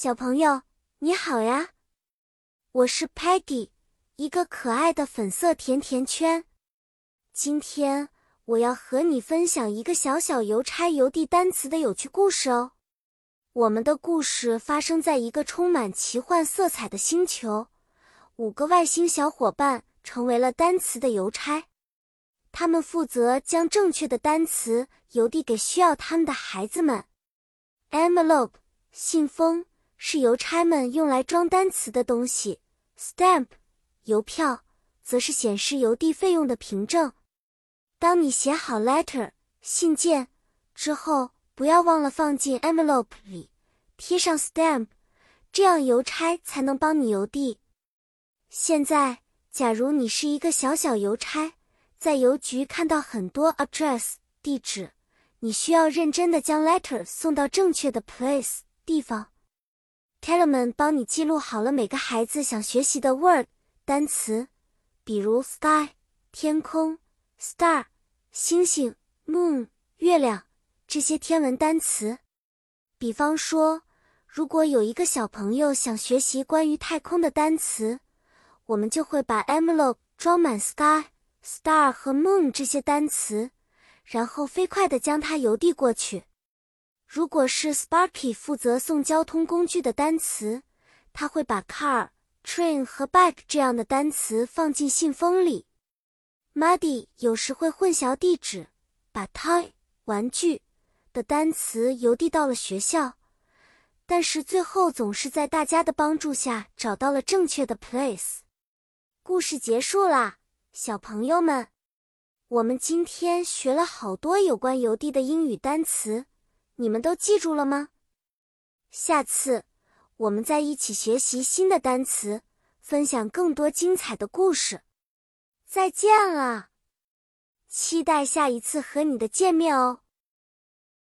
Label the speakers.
Speaker 1: 小朋友，你好呀！我是 Peggy，一个可爱的粉色甜甜圈。今天我要和你分享一个小小邮差邮递单词的有趣故事哦。我们的故事发生在一个充满奇幻色彩的星球，五个外星小伙伴成为了单词的邮差，他们负责将正确的单词邮递给需要他们的孩子们。Envelope，信封。是邮差们用来装单词的东西，stamp，邮票，则是显示邮递费用的凭证。当你写好 letter 信件之后，不要忘了放进 envelope 里，贴上 stamp，这样邮差才能帮你邮递。现在，假如你是一个小小邮差，在邮局看到很多 address 地址，你需要认真的将 letter 送到正确的 place 地方。Teller 们帮你记录好了每个孩子想学习的 word 单词，比如 sky 天空，star 星星，moon 月亮这些天文单词。比方说，如果有一个小朋友想学习关于太空的单词，我们就会把 envelope 装满 sky、star 和 moon 这些单词，然后飞快地将它邮递过去。如果是 Sparky 负责送交通工具的单词，他会把 car、train 和 bike 这样的单词放进信封里。Muddy 有时会混淆地址，把 toy 玩具的单词邮递到了学校，但是最后总是在大家的帮助下找到了正确的 place。故事结束啦，小朋友们，我们今天学了好多有关邮递的英语单词。你们都记住了吗？下次我们再一起学习新的单词，分享更多精彩的故事。再见了，期待下一次和你的见面哦。